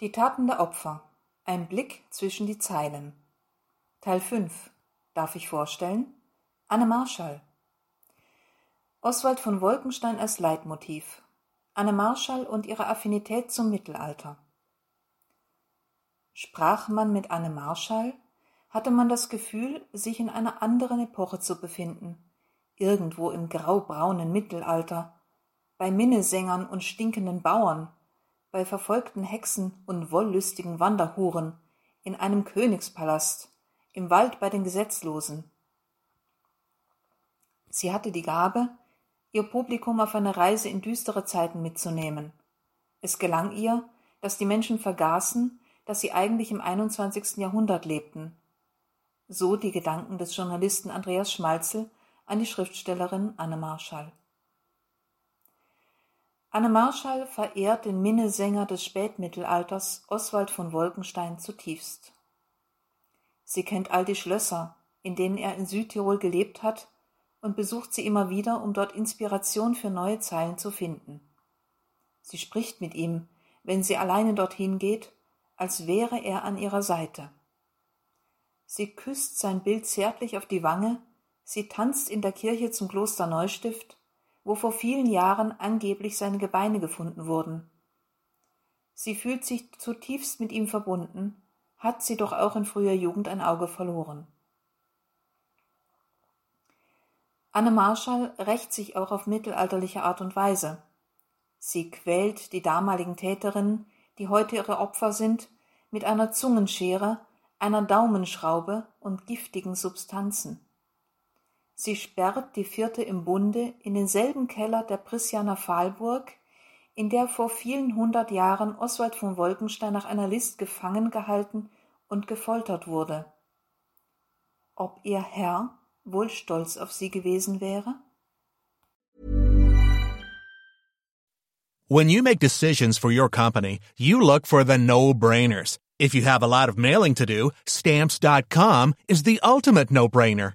Die Taten der Opfer. Ein Blick zwischen die Zeilen. Teil 5. Darf ich vorstellen? Anne Marschall. Oswald von Wolkenstein als Leitmotiv. Anne Marschall und ihre Affinität zum Mittelalter. Sprach man mit Anne Marschall, hatte man das Gefühl, sich in einer anderen Epoche zu befinden, irgendwo im graubraunen Mittelalter, bei Minnesängern und stinkenden Bauern, bei verfolgten Hexen und wollüstigen Wanderhuren, in einem Königspalast, im Wald bei den Gesetzlosen. Sie hatte die Gabe, ihr Publikum auf eine Reise in düstere Zeiten mitzunehmen. Es gelang ihr, dass die Menschen vergaßen, dass sie eigentlich im 21. Jahrhundert lebten. So die Gedanken des Journalisten Andreas Schmalzel an die Schriftstellerin Anne Marschall. Anne Marschall verehrt den Minnesänger des Spätmittelalters Oswald von Wolkenstein zutiefst. Sie kennt all die Schlösser, in denen er in Südtirol gelebt hat, und besucht sie immer wieder, um dort Inspiration für neue Zeilen zu finden. Sie spricht mit ihm, wenn sie alleine dorthin geht, als wäre er an ihrer Seite. Sie küsst sein Bild zärtlich auf die Wange, sie tanzt in der Kirche zum Kloster Neustift, wo vor vielen Jahren angeblich seine Gebeine gefunden wurden. Sie fühlt sich zutiefst mit ihm verbunden, hat sie doch auch in früher Jugend ein Auge verloren. Anne Marschall rächt sich auch auf mittelalterliche Art und Weise. Sie quält die damaligen Täterinnen, die heute ihre Opfer sind, mit einer Zungenschere, einer Daumenschraube und giftigen Substanzen. Sie sperrt die Vierte im Bunde in denselben Keller der Prisjaner Pfahlburg, in der vor vielen hundert Jahren Oswald von Wolkenstein nach einer List gefangen gehalten und gefoltert wurde. Ob ihr Herr wohl stolz auf sie gewesen wäre? When you make decisions for your company, you look for the no-brainers. If you have a lot of mailing to do, stamps.com is the ultimate no-brainer.